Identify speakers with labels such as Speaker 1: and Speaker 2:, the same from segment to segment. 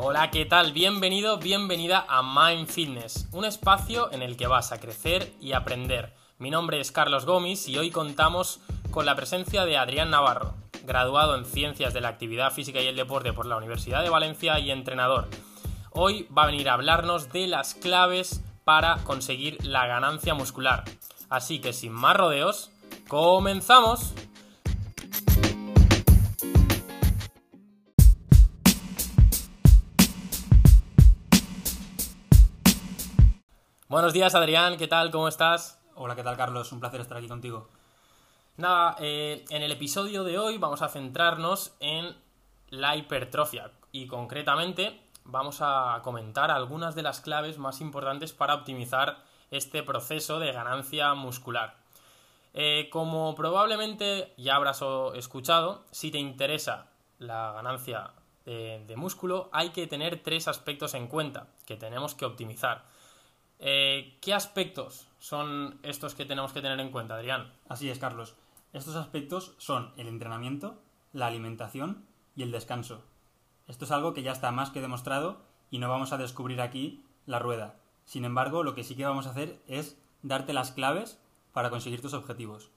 Speaker 1: Hola, ¿qué tal? Bienvenido, bienvenida a Mind Fitness, un espacio en el que vas a crecer y aprender. Mi nombre es Carlos Gómez y hoy contamos con la presencia de Adrián Navarro, graduado en Ciencias de la Actividad Física y el Deporte por la Universidad de Valencia y entrenador. Hoy va a venir a hablarnos de las claves para conseguir la ganancia muscular. Así que sin más rodeos, comenzamos. Buenos días Adrián, ¿qué tal? ¿Cómo estás?
Speaker 2: Hola, ¿qué tal Carlos? Un placer estar aquí contigo.
Speaker 1: Nada, eh, en el episodio de hoy vamos a centrarnos en la hipertrofia y concretamente vamos a comentar algunas de las claves más importantes para optimizar este proceso de ganancia muscular. Eh, como probablemente ya habrás escuchado, si te interesa la ganancia de, de músculo, hay que tener tres aspectos en cuenta que tenemos que optimizar. Eh, ¿Qué aspectos son estos que tenemos que tener en cuenta, Adrián?
Speaker 2: Así es, Carlos. Estos aspectos son el entrenamiento, la alimentación y el descanso. Esto es algo que ya está más que demostrado y no vamos a descubrir aquí la rueda. Sin embargo, lo que sí que vamos a hacer es darte las claves para conseguir tus objetivos.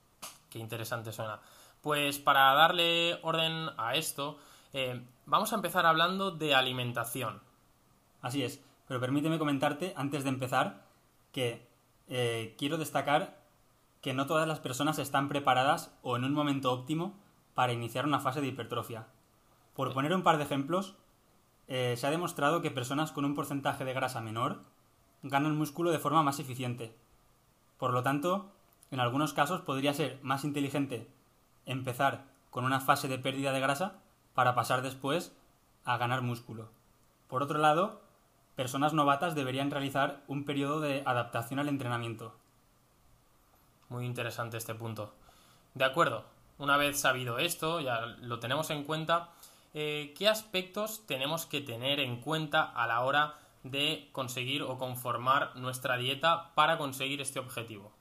Speaker 1: Qué interesante suena. Pues para darle orden a esto, eh, vamos a empezar hablando de alimentación.
Speaker 2: Así es. Pero permíteme comentarte, antes de empezar, que eh, quiero destacar que no todas las personas están preparadas o en un momento óptimo para iniciar una fase de hipertrofia. Por poner un par de ejemplos, eh, se ha demostrado que personas con un porcentaje de grasa menor ganan músculo de forma más eficiente. Por lo tanto, en algunos casos podría ser más inteligente empezar con una fase de pérdida de grasa para pasar después a ganar músculo. Por otro lado, personas novatas deberían realizar un periodo de adaptación al entrenamiento.
Speaker 1: Muy interesante este punto. De acuerdo, una vez sabido esto, ya lo tenemos en cuenta, eh, ¿qué aspectos tenemos que tener en cuenta a la hora de conseguir o conformar nuestra dieta para conseguir este objetivo?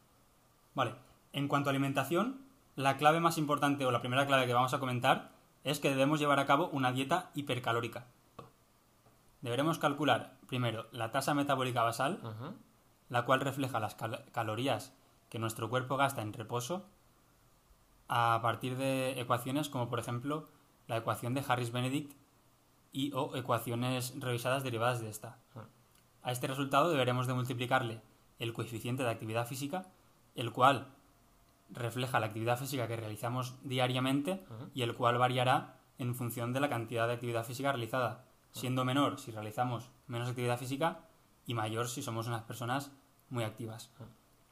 Speaker 2: Vale, en cuanto a alimentación, la clave más importante o la primera clave que vamos a comentar es que debemos llevar a cabo una dieta hipercalórica. Deberemos calcular primero la tasa metabólica basal, la cual refleja las calorías que nuestro cuerpo gasta en reposo a partir de ecuaciones como por ejemplo la ecuación de Harris-Benedict y o ecuaciones revisadas derivadas de esta. A este resultado deberemos de multiplicarle el coeficiente de actividad física, el cual refleja la actividad física que realizamos diariamente y el cual variará en función de la cantidad de actividad física realizada siendo menor si realizamos menos actividad física y mayor si somos unas personas muy activas.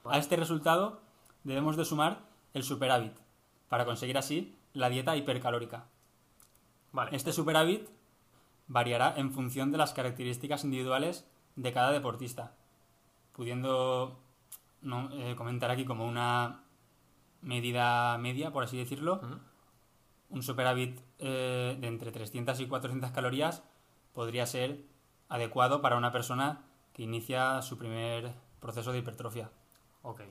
Speaker 2: A este resultado debemos de sumar el superávit para conseguir así la dieta hipercalórica. Este superávit variará en función de las características individuales de cada deportista, pudiendo eh, comentar aquí como una medida media, por así decirlo, un superávit eh, de entre 300 y 400 calorías podría ser adecuado para una persona que inicia su primer proceso de hipertrofia.
Speaker 1: Ok,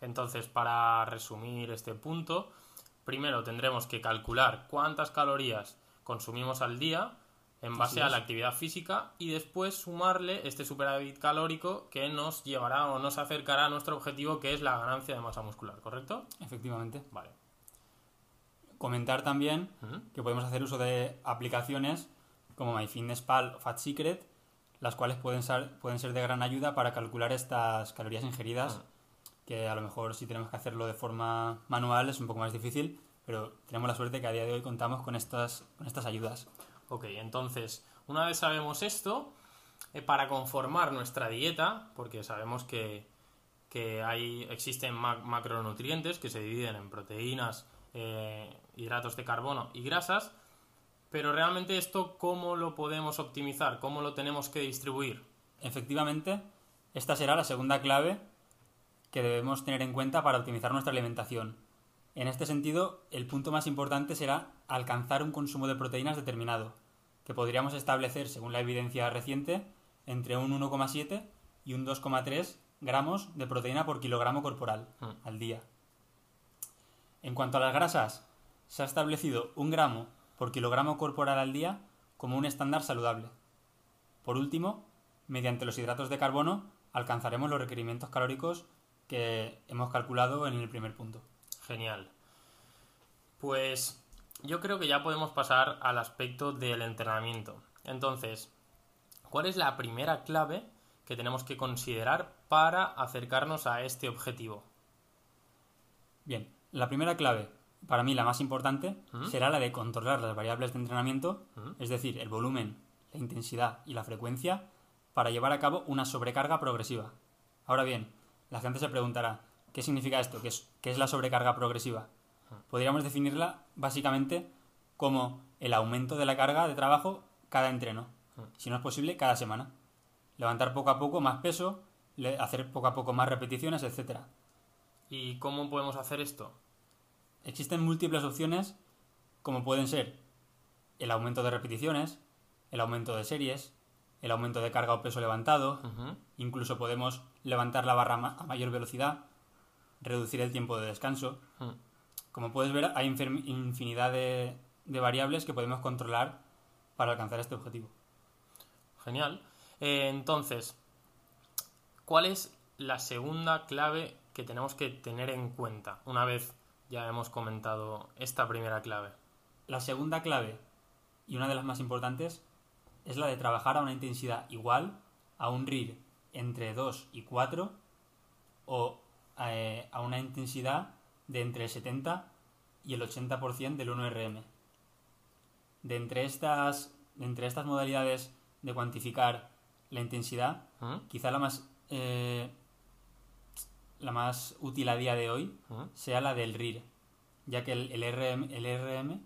Speaker 1: entonces para resumir este punto, primero tendremos que calcular cuántas calorías consumimos al día en base a la actividad física y después sumarle este superávit calórico que nos llevará o nos acercará a nuestro objetivo que es la ganancia de masa muscular, ¿correcto?
Speaker 2: Efectivamente.
Speaker 1: Vale.
Speaker 2: Comentar también que podemos hacer uso de aplicaciones como MyFitnessPal o Fat Secret, las cuales pueden ser, pueden ser de gran ayuda para calcular estas calorías ingeridas, ah. que a lo mejor si tenemos que hacerlo de forma manual es un poco más difícil, pero tenemos la suerte que a día de hoy contamos con estas, con estas ayudas.
Speaker 1: Ok, entonces, una vez sabemos esto, eh, para conformar nuestra dieta, porque sabemos que, hay, existen macronutrientes que se dividen en proteínas, eh, hidratos de carbono y grasas, pero realmente esto, ¿cómo lo podemos optimizar? ¿Cómo lo tenemos que distribuir?
Speaker 2: Efectivamente, esta será la segunda clave que debemos tener en cuenta para optimizar nuestra alimentación. En este sentido, el punto más importante será alcanzar un consumo de proteínas determinado, que podríamos establecer, según la evidencia reciente, entre un 1,7 y un 2,3 gramos de proteína por kilogramo corporal mm. al día. En cuanto a las grasas, se ha establecido un gramo por kilogramo corporal al día como un estándar saludable. Por último, mediante los hidratos de carbono alcanzaremos los requerimientos calóricos que hemos calculado en el primer punto.
Speaker 1: Genial. Pues yo creo que ya podemos pasar al aspecto del entrenamiento. Entonces, ¿cuál es la primera clave que tenemos que considerar para acercarnos a este objetivo?
Speaker 2: Bien, la primera clave, para mí la más importante,
Speaker 1: ¿Mm?
Speaker 2: será la de controlar las variables de entrenamiento,
Speaker 1: ¿Mm?
Speaker 2: es decir, el volumen, la intensidad y la frecuencia, para llevar a cabo una sobrecarga progresiva. Ahora bien, la gente se preguntará, ¿qué significa esto? ¿Qué es, qué es la sobrecarga progresiva? Podríamos definirla básicamente como el aumento de la carga de trabajo cada entreno, si no es posible, cada semana. Levantar poco a poco más peso, hacer poco a poco más repeticiones, etcétera.
Speaker 1: ¿Y cómo podemos hacer esto?
Speaker 2: Existen múltiples opciones, como pueden ser el aumento de repeticiones, el aumento de series, el aumento de carga o peso levantado, incluso podemos levantar la barra ma- a mayor velocidad, reducir el tiempo de descanso. Como puedes ver, hay infinidad de, de variables que podemos controlar para alcanzar este objetivo.
Speaker 1: Genial. Eh, entonces, ¿cuál es la segunda clave que tenemos que tener en cuenta una vez ya hemos comentado esta primera clave?
Speaker 2: La segunda clave, y una de las más importantes, es la de trabajar a una intensidad igual a un RIR entre 2 y 4 o eh, a una intensidad de entre el 70 y el 80% del 1RM. De entre estas, de entre estas modalidades de cuantificar la intensidad,
Speaker 1: ¿Mm?
Speaker 2: quizá la más, eh, la más útil a día de hoy sea la del RIR, ya que el, el RM, el RM,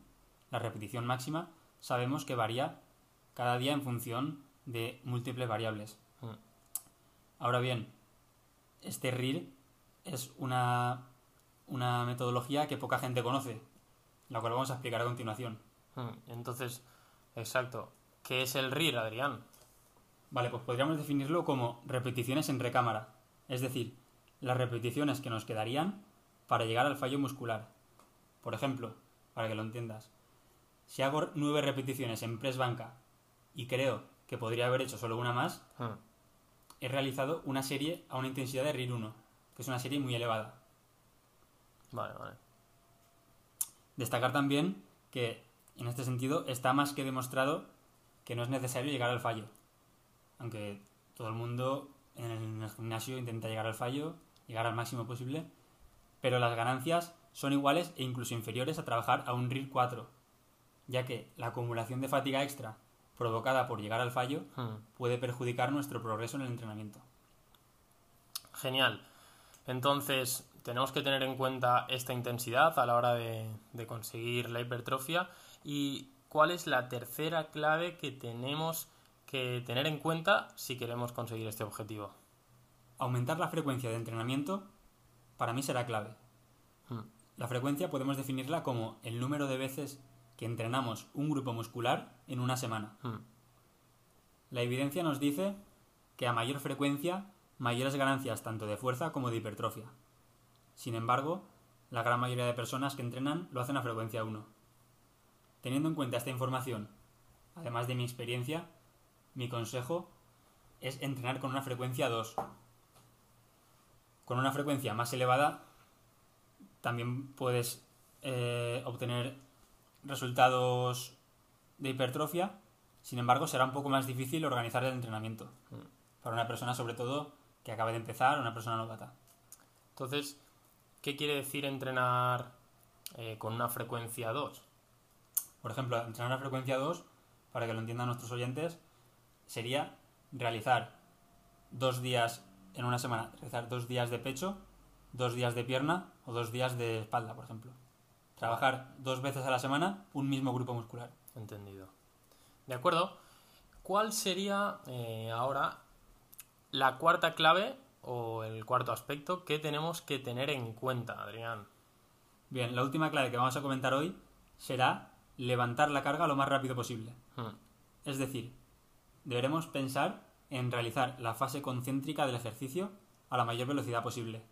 Speaker 2: la repetición máxima, sabemos que varía cada día en función de múltiples variables. Ahora bien, este RIR es una, una metodología que poca gente conoce, la cual vamos a explicar a continuación.
Speaker 1: Entonces, exacto. ¿Qué es el RIR, Adrián?
Speaker 2: Vale, pues podríamos definirlo como repeticiones en recámara, es decir, las repeticiones que nos quedarían para llegar al fallo muscular. Por ejemplo, para que lo entiendas, si hago nueve repeticiones en press banca y creo que podría haber hecho solo una más,
Speaker 1: Mm.
Speaker 2: he realizado una serie a una intensidad de RIR 1, que es una serie muy elevada.
Speaker 1: Vale, vale.
Speaker 2: Destacar también que, en este sentido, está más que demostrado que no es necesario llegar al fallo. Aunque todo el mundo en el gimnasio intenta llegar al fallo, llegar al máximo posible, pero las ganancias son iguales e incluso inferiores a trabajar a un RIR 4, ya que la acumulación de fatiga extra provocada por llegar al fallo
Speaker 1: Mm.
Speaker 2: puede perjudicar nuestro progreso en el entrenamiento.
Speaker 1: Genial. Entonces, tenemos que tener en cuenta esta intensidad a la hora de, de conseguir la hipertrofia. ¿Y cuál es la tercera clave que tenemos que tener en cuenta si queremos conseguir este objetivo?
Speaker 2: Aumentar la frecuencia de entrenamiento para mí será clave.
Speaker 1: Mm.
Speaker 2: La frecuencia podemos definirla como el número de veces que entrenamos un grupo muscular en una semana.
Speaker 1: Mm.
Speaker 2: La evidencia nos dice que a mayor frecuencia, mayores ganancias tanto de fuerza como de hipertrofia. Sin embargo, la gran mayoría de personas que entrenan lo hacen a frecuencia 1. Teniendo en cuenta esta información, además de mi experiencia, mi consejo es entrenar con una frecuencia 2. Con una frecuencia más elevada también puedes eh, obtener resultados de hipertrofia, sin embargo será un poco más difícil organizar el entrenamiento para una persona sobre todo que acaba de empezar, una persona novata.
Speaker 1: Entonces, ¿qué quiere decir entrenar eh, con una frecuencia 2?
Speaker 2: Por ejemplo, entrenar a frecuencia 2, para que lo entiendan nuestros oyentes, sería realizar dos días en una semana, realizar dos días de pecho, dos días de pierna o dos días de espalda, por ejemplo. Trabajar dos veces a la semana un mismo grupo muscular.
Speaker 1: Entendido. De acuerdo. ¿Cuál sería eh, ahora la cuarta clave o el cuarto aspecto que tenemos que tener en cuenta, Adrián?
Speaker 2: Bien, la última clave que vamos a comentar hoy será levantar la carga lo más rápido posible.
Speaker 1: Hmm.
Speaker 2: Es decir, deberemos pensar en realizar la fase concéntrica del ejercicio a la mayor velocidad posible.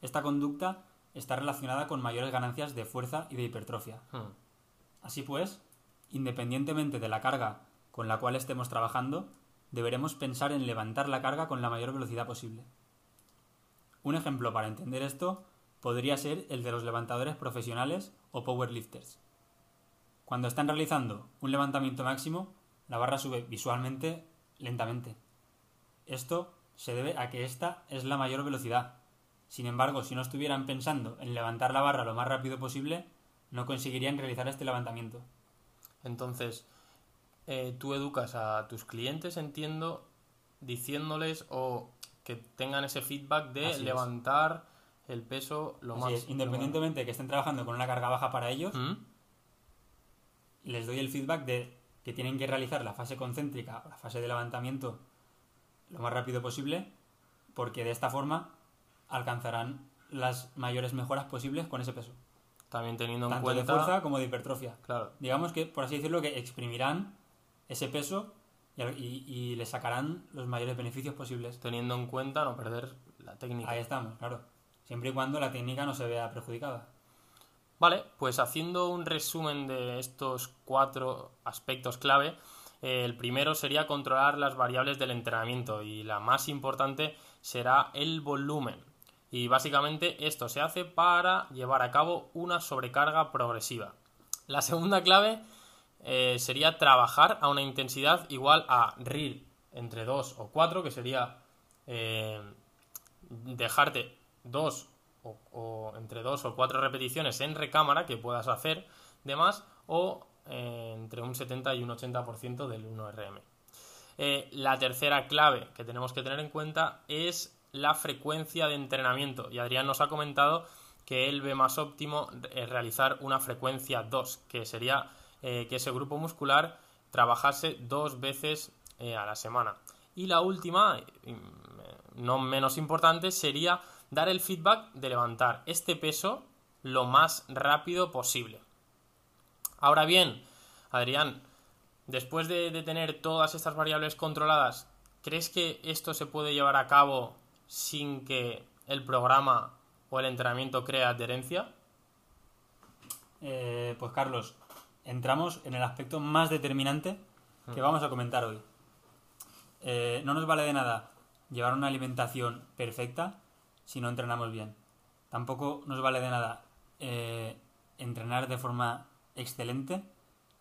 Speaker 2: Esta conducta está relacionada con mayores ganancias de fuerza y de hipertrofia.
Speaker 1: Hmm.
Speaker 2: Así pues, independientemente de la carga con la cual estemos trabajando, deberemos pensar en levantar la carga con la mayor velocidad posible. Un ejemplo para entender esto podría ser el de los levantadores profesionales o powerlifters. Cuando están realizando un levantamiento máximo, la barra sube visualmente lentamente. Esto se debe a que esta es la mayor velocidad. Sin embargo, si no estuvieran pensando en levantar la barra lo más rápido posible, no conseguirían realizar este levantamiento.
Speaker 1: Entonces, eh, tú educas a tus clientes, entiendo, diciéndoles o que tengan ese feedback de
Speaker 2: Así es.
Speaker 1: levantar el peso lo
Speaker 2: Así
Speaker 1: más.
Speaker 2: es, independientemente de que estén trabajando con una carga baja para ellos,
Speaker 1: ¿Mm?
Speaker 2: les doy el feedback de que tienen que realizar la fase concéntrica o la fase de levantamiento lo más rápido posible, porque de esta forma alcanzarán las mayores mejoras posibles con ese peso,
Speaker 1: También teniendo en
Speaker 2: tanto de fuerza como de hipertrofia.
Speaker 1: Claro,
Speaker 2: Digamos que, por así decirlo, que exprimirán ese peso y, y- y le sacarán los mayores beneficios posibles.
Speaker 1: teniendo en cuenta no perder la técnica.
Speaker 2: Ahí estamos, claro. Siempre y cuando la técnica no se vea perjudicada.
Speaker 1: Vale, pues haciendo un resumen de estos cuatro aspectos clave, eh, el primero sería controlar las variables del entrenamiento y la más importante será el volumen. Y básicamente esto se hace para llevar a cabo una sobrecarga progresiva. La segunda clave eh, sería trabajar a una intensidad igual a RIR entre 2 o 4, que sería eh, dejarte dos o, entre dos o cuatro repeticiones en recámara que puedas hacer de más o eh, entre un 70 y un 80% del 1RM. Eh, la tercera clave que tenemos que tener en cuenta es la frecuencia de entrenamiento y Adrián nos ha comentado que él ve más óptimo eh, realizar una frecuencia 2 que sería eh, que ese grupo muscular trabajase dos veces a la semana y la última mm, no menos importante sería dar el feedback de levantar este peso lo más rápido posible. Ahora bien, Adrián, después de, de tener todas estas variables controladas, ¿crees que esto se puede llevar a cabo sin que el programa o el entrenamiento cree adherencia?
Speaker 2: Eh, pues Carlos, entramos en el aspecto más determinante que vamos a comentar hoy. Eh, no nos vale de nada llevar una alimentación perfecta si no entrenamos bien. Tampoco nos vale de nada eh, entrenar de forma excelente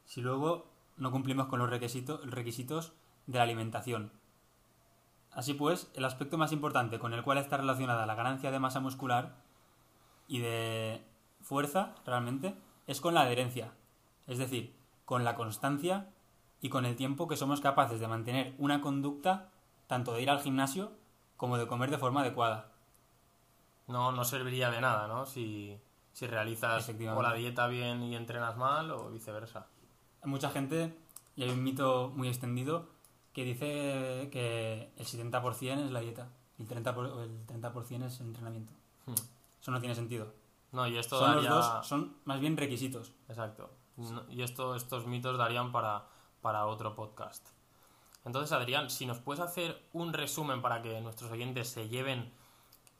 Speaker 2: si luego no cumplimos con los requisitos, requisitos de la alimentación. Así pues, el aspecto más importante con el cual está relacionada la ganancia de masa muscular y de fuerza realmente es con la adherencia, es decir, con la constancia y con el tiempo que somos capaces de mantener una conducta tanto de ir al gimnasio como de comer de forma adecuada.
Speaker 1: No, no serviría de nada, ¿no? Si, si realizas o la dieta bien y entrenas mal o viceversa.
Speaker 2: Hay mucha gente, y hay un mito muy extendido, que dice que el 70% es la dieta y el 30%, por- el 30% es el entrenamiento.
Speaker 1: Hmm.
Speaker 2: Eso no tiene sentido.
Speaker 1: No, y esto
Speaker 2: Son
Speaker 1: daría...
Speaker 2: los dos, son más bien requisitos.
Speaker 1: Exacto. No- Y esto, estos mitos darían para, para otro podcast. Entonces, Adrián, si nos puedes hacer un resumen para que nuestros oyentes se lleven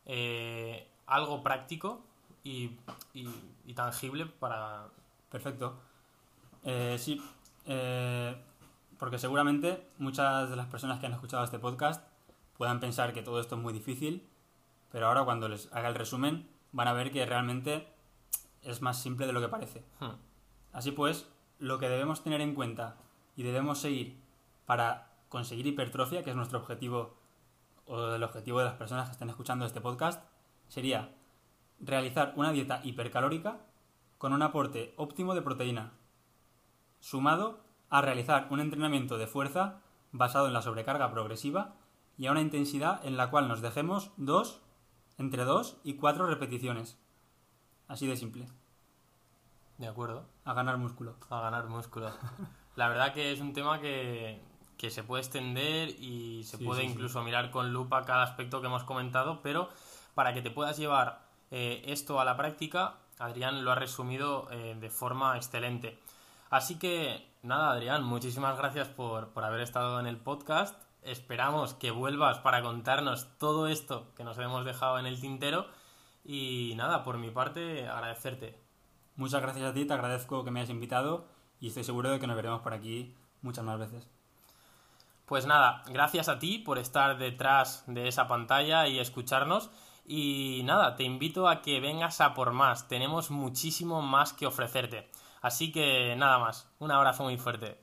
Speaker 1: eh, algo práctico y, y- y tangible para...
Speaker 2: Perfecto. Eh, sí, eh, porque seguramente muchas de las personas que han escuchado este podcast puedan pensar que todo esto es muy difícil, pero ahora cuando les haga el resumen van a ver que realmente es más simple de lo que parece.
Speaker 1: Hmm,
Speaker 2: Así pues, lo que debemos tener en cuenta y debemos seguir para conseguir hipertrofia, que es nuestro objetivo o el objetivo de las personas que están escuchando este podcast, sería realizar una dieta hipercalórica con un aporte óptimo de proteína, sumado a realizar un entrenamiento de fuerza basado en la sobrecarga progresiva y a una intensidad en la cual nos dejemos dos, entre 2 y 4 repeticiones. Así de simple,
Speaker 1: de acuerdo.
Speaker 2: a ganar músculo.
Speaker 1: A ganar músculo. La verdad que es un tema que, que se puede extender y se
Speaker 2: Sí,
Speaker 1: puede
Speaker 2: sí, sí.
Speaker 1: incluso mirar con lupa cada aspecto que hemos comentado, pero para que te puedas llevar eh, esto a la práctica, Adrián lo ha resumido eh, de forma excelente. Así que nada, Adrián, muchísimas gracias por, por haber estado en el podcast. Esperamos que vuelvas para contarnos todo esto que nos hemos dejado en el tintero. Y nada, por mi parte, agradecerte.
Speaker 2: Muchas gracias a ti, te agradezco que me hayas invitado y estoy seguro de que nos veremos por aquí muchas más veces.
Speaker 1: Pues nada, gracias a ti por estar detrás de esa pantalla y escucharnos. Y nada, te invito a que vengas a por más. Tenemos muchísimo más que ofrecerte. Así que nada más. Un abrazo muy fuerte.